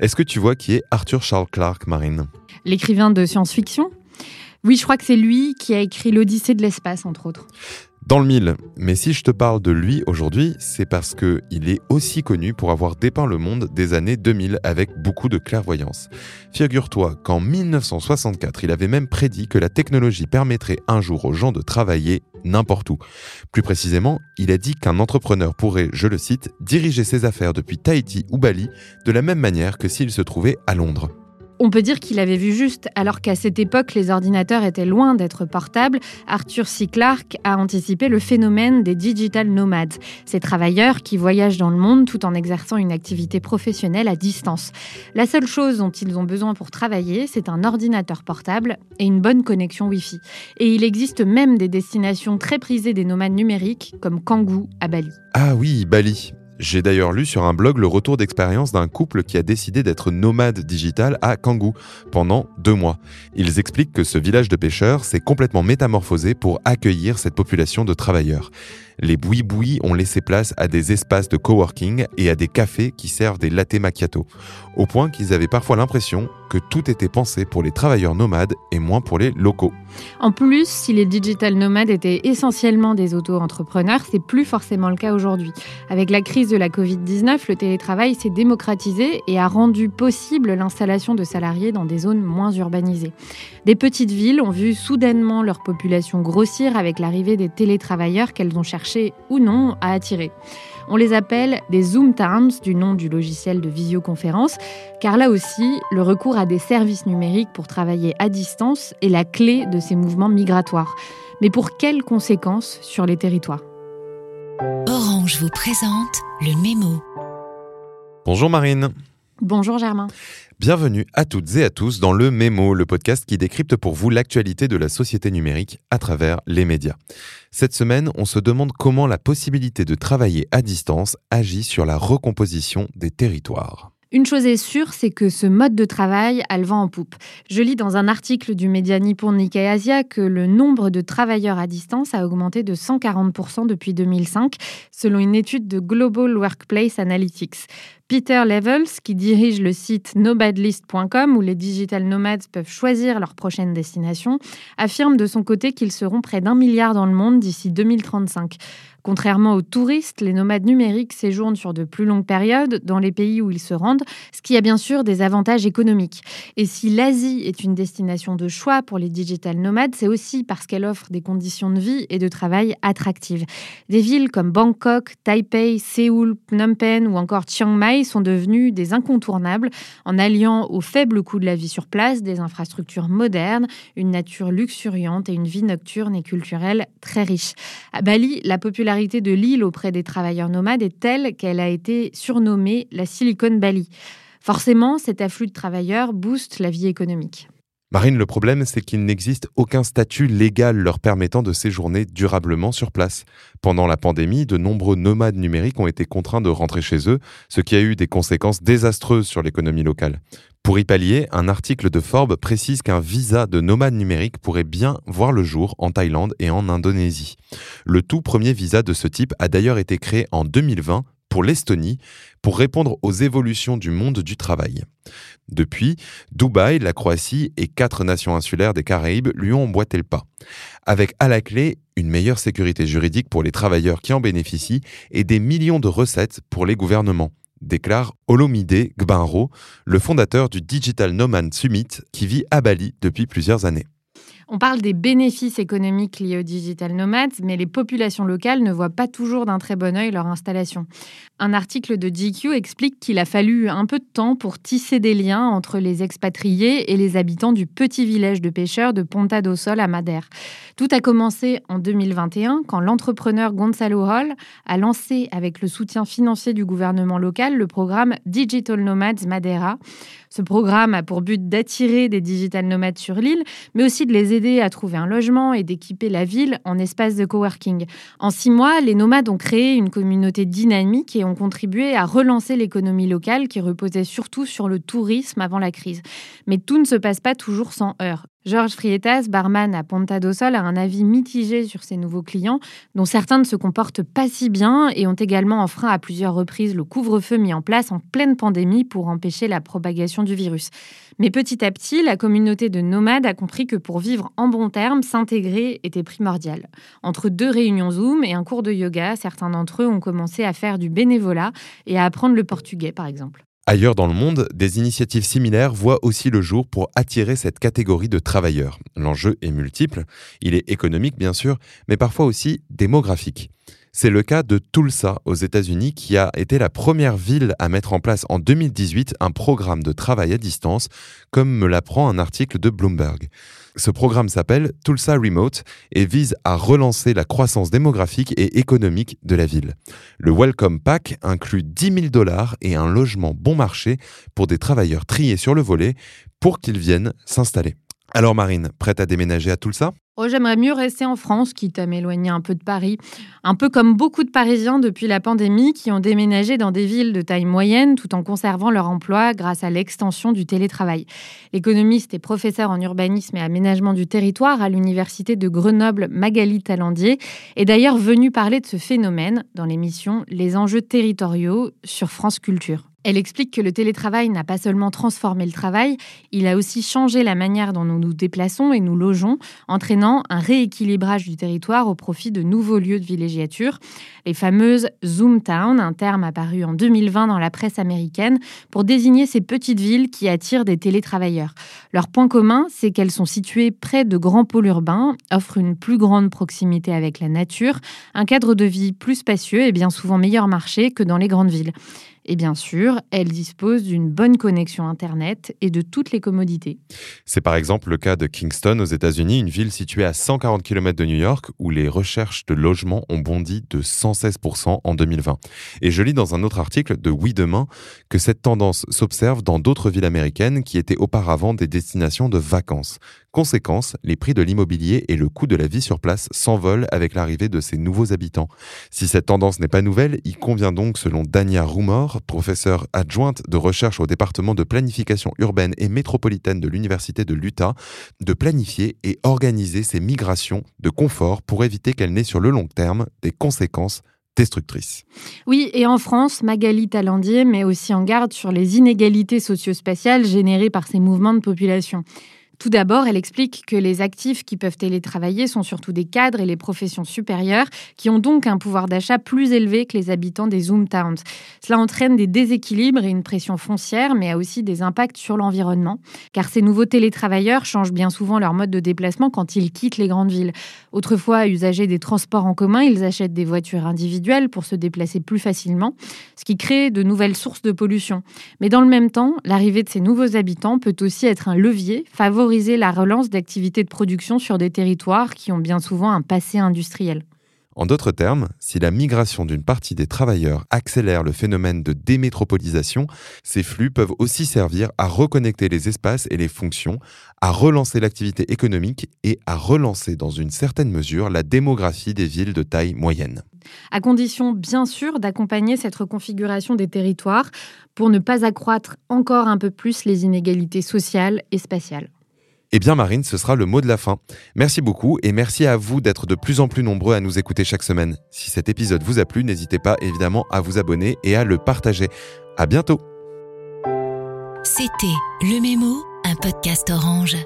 Est-ce que tu vois qui est Arthur Charles Clarke, Marine? L'écrivain de science-fiction? Oui, je crois que c'est lui qui a écrit l'Odyssée de l'espace, entre autres dans le mille. Mais si je te parle de lui aujourd'hui, c'est parce que il est aussi connu pour avoir dépeint le monde des années 2000 avec beaucoup de clairvoyance. Figure-toi qu'en 1964, il avait même prédit que la technologie permettrait un jour aux gens de travailler n'importe où. Plus précisément, il a dit qu'un entrepreneur pourrait, je le cite, diriger ses affaires depuis Tahiti ou Bali de la même manière que s'il se trouvait à Londres. On peut dire qu'il avait vu juste, alors qu'à cette époque, les ordinateurs étaient loin d'être portables. Arthur C. Clarke a anticipé le phénomène des digital nomades, ces travailleurs qui voyagent dans le monde tout en exerçant une activité professionnelle à distance. La seule chose dont ils ont besoin pour travailler, c'est un ordinateur portable et une bonne connexion Wi-Fi. Et il existe même des destinations très prisées des nomades numériques, comme Kangoo à Bali. Ah oui, Bali. J'ai d'ailleurs lu sur un blog le retour d'expérience d'un couple qui a décidé d'être nomade digital à Kangoo pendant deux mois. Ils expliquent que ce village de pêcheurs s'est complètement métamorphosé pour accueillir cette population de travailleurs. Les boui-boui ont laissé place à des espaces de coworking et à des cafés qui servent des latte macchiato, au point qu'ils avaient parfois l'impression que tout était pensé pour les travailleurs nomades et moins pour les locaux. En plus, si les digital nomades étaient essentiellement des auto-entrepreneurs, c'est plus forcément le cas aujourd'hui. Avec la crise de la Covid-19, le télétravail s'est démocratisé et a rendu possible l'installation de salariés dans des zones moins urbanisées. Des petites villes ont vu soudainement leur population grossir avec l'arrivée des télétravailleurs qu'elles ont cherché ou non à attirer. On les appelle des Zoom Towns, du nom du logiciel de visioconférence, car là aussi, le recours à des services numériques pour travailler à distance est la clé de ces mouvements migratoires. Mais pour quelles conséquences sur les territoires? Orange vous présente le mémo. Bonjour Marine. Bonjour Germain. Bienvenue à toutes et à tous dans le Mémo, le podcast qui décrypte pour vous l'actualité de la société numérique à travers les médias. Cette semaine, on se demande comment la possibilité de travailler à distance agit sur la recomposition des territoires. Une chose est sûre, c'est que ce mode de travail a le vent en poupe. Je lis dans un article du média nippon Nikkei Asia que le nombre de travailleurs à distance a augmenté de 140% depuis 2005, selon une étude de Global Workplace Analytics. Peter Levels, qui dirige le site nobadlist.com où les digital nomades peuvent choisir leur prochaine destination, affirme de son côté qu'ils seront près d'un milliard dans le monde d'ici 2035. Contrairement aux touristes, les nomades numériques séjournent sur de plus longues périodes dans les pays où ils se rendent, ce qui a bien sûr des avantages économiques. Et si l'Asie est une destination de choix pour les digital nomades, c'est aussi parce qu'elle offre des conditions de vie et de travail attractives. Des villes comme Bangkok, Taipei, Séoul, Phnom Penh ou encore Chiang Mai sont devenues des incontournables en alliant au faible coût de la vie sur place des infrastructures modernes, une nature luxuriante et une vie nocturne et culturelle très riche. À Bali, la popularité de l'île auprès des travailleurs nomades est telle qu'elle a été surnommée la Silicon Valley. Forcément, cet afflux de travailleurs booste la vie économique. Marine, le problème, c'est qu'il n'existe aucun statut légal leur permettant de séjourner durablement sur place. Pendant la pandémie, de nombreux nomades numériques ont été contraints de rentrer chez eux, ce qui a eu des conséquences désastreuses sur l'économie locale. Pour y pallier, un article de Forbes précise qu'un visa de nomade numérique pourrait bien voir le jour en Thaïlande et en Indonésie. Le tout premier visa de ce type a d'ailleurs été créé en 2020 pour l'Estonie pour répondre aux évolutions du monde du travail. Depuis, Dubaï, la Croatie et quatre nations insulaires des Caraïbes lui ont emboîté le pas. Avec à la clé une meilleure sécurité juridique pour les travailleurs qui en bénéficient et des millions de recettes pour les gouvernements déclare Olomide Gbanro, le fondateur du Digital Nomad Summit qui vit à Bali depuis plusieurs années. On parle des bénéfices économiques liés aux digital nomades, mais les populations locales ne voient pas toujours d'un très bon œil leur installation. Un article de GQ explique qu'il a fallu un peu de temps pour tisser des liens entre les expatriés et les habitants du petit village de pêcheurs de Ponta do Sol à Madère. Tout a commencé en 2021 quand l'entrepreneur Gonzalo Hall a lancé, avec le soutien financier du gouvernement local, le programme Digital Nomads Madeira. Ce programme a pour but d'attirer des digital nomades sur l'île, mais aussi de les aider à trouver un logement et d'équiper la ville en espace de coworking. En six mois, les nomades ont créé une communauté dynamique et ont contribué à relancer l'économie locale qui reposait surtout sur le tourisme avant la crise. Mais tout ne se passe pas toujours sans heurts. Georges Frietas, barman à Ponta do Sol, a un avis mitigé sur ses nouveaux clients, dont certains ne se comportent pas si bien et ont également enfreint à plusieurs reprises le couvre-feu mis en place en pleine pandémie pour empêcher la propagation du virus. Mais petit à petit, la communauté de nomades a compris que pour vivre en bon terme, s'intégrer était primordial. Entre deux réunions Zoom et un cours de yoga, certains d'entre eux ont commencé à faire du bénévolat et à apprendre le portugais, par exemple. Ailleurs dans le monde, des initiatives similaires voient aussi le jour pour attirer cette catégorie de travailleurs. L'enjeu est multiple, il est économique bien sûr, mais parfois aussi démographique. C'est le cas de Tulsa aux États-Unis qui a été la première ville à mettre en place en 2018 un programme de travail à distance, comme me l'apprend un article de Bloomberg. Ce programme s'appelle Tulsa Remote et vise à relancer la croissance démographique et économique de la ville. Le Welcome Pack inclut 10 000 dollars et un logement bon marché pour des travailleurs triés sur le volet pour qu'ils viennent s'installer. Alors Marine, prête à déménager à Tulsa? Oh, j'aimerais mieux rester en France, quitte à m'éloigner un peu de Paris. Un peu comme beaucoup de Parisiens depuis la pandémie qui ont déménagé dans des villes de taille moyenne tout en conservant leur emploi grâce à l'extension du télétravail. L'économiste et professeur en urbanisme et aménagement du territoire à l'université de Grenoble, Magali Talandier, est d'ailleurs venue parler de ce phénomène dans l'émission Les enjeux territoriaux sur France Culture. Elle explique que le télétravail n'a pas seulement transformé le travail, il a aussi changé la manière dont nous nous déplaçons et nous logeons, entraînant un rééquilibrage du territoire au profit de nouveaux lieux de villégiature, les fameuses Zoom Town, un terme apparu en 2020 dans la presse américaine pour désigner ces petites villes qui attirent des télétravailleurs. Leur point commun, c'est qu'elles sont situées près de grands pôles urbains, offrent une plus grande proximité avec la nature, un cadre de vie plus spacieux et bien souvent meilleur marché que dans les grandes villes. Et bien sûr, elle dispose d'une bonne connexion Internet et de toutes les commodités. C'est par exemple le cas de Kingston aux États-Unis, une ville située à 140 km de New York où les recherches de logement ont bondi de 116% en 2020. Et je lis dans un autre article de Oui Demain que cette tendance s'observe dans d'autres villes américaines qui étaient auparavant des destinations de vacances. Conséquence, les prix de l'immobilier et le coût de la vie sur place s'envolent avec l'arrivée de ces nouveaux habitants. Si cette tendance n'est pas nouvelle, il convient donc, selon Dania Rumor, professeure adjointe de recherche au département de planification urbaine et métropolitaine de l'Université de l'Utah, de planifier et organiser ces migrations de confort pour éviter qu'elles n'aient sur le long terme des conséquences destructrices. Oui, et en France, Magali Talandier met aussi en garde sur les inégalités socio-spatiales générées par ces mouvements de population. Tout d'abord, elle explique que les actifs qui peuvent télétravailler sont surtout des cadres et les professions supérieures, qui ont donc un pouvoir d'achat plus élevé que les habitants des Zoom Towns. Cela entraîne des déséquilibres et une pression foncière, mais a aussi des impacts sur l'environnement, car ces nouveaux télétravailleurs changent bien souvent leur mode de déplacement quand ils quittent les grandes villes. Autrefois usagers des transports en commun, ils achètent des voitures individuelles pour se déplacer plus facilement, ce qui crée de nouvelles sources de pollution. Mais dans le même temps, l'arrivée de ces nouveaux habitants peut aussi être un levier favorable la relance d'activités de production sur des territoires qui ont bien souvent un passé industriel. En d'autres termes, si la migration d'une partie des travailleurs accélère le phénomène de démétropolisation, ces flux peuvent aussi servir à reconnecter les espaces et les fonctions, à relancer l'activité économique et à relancer dans une certaine mesure la démographie des villes de taille moyenne. À condition, bien sûr, d'accompagner cette reconfiguration des territoires pour ne pas accroître encore un peu plus les inégalités sociales et spatiales. Eh bien Marine, ce sera le mot de la fin. Merci beaucoup et merci à vous d'être de plus en plus nombreux à nous écouter chaque semaine. Si cet épisode vous a plu, n'hésitez pas évidemment à vous abonner et à le partager. À bientôt. C'était Le Mémo, un podcast orange.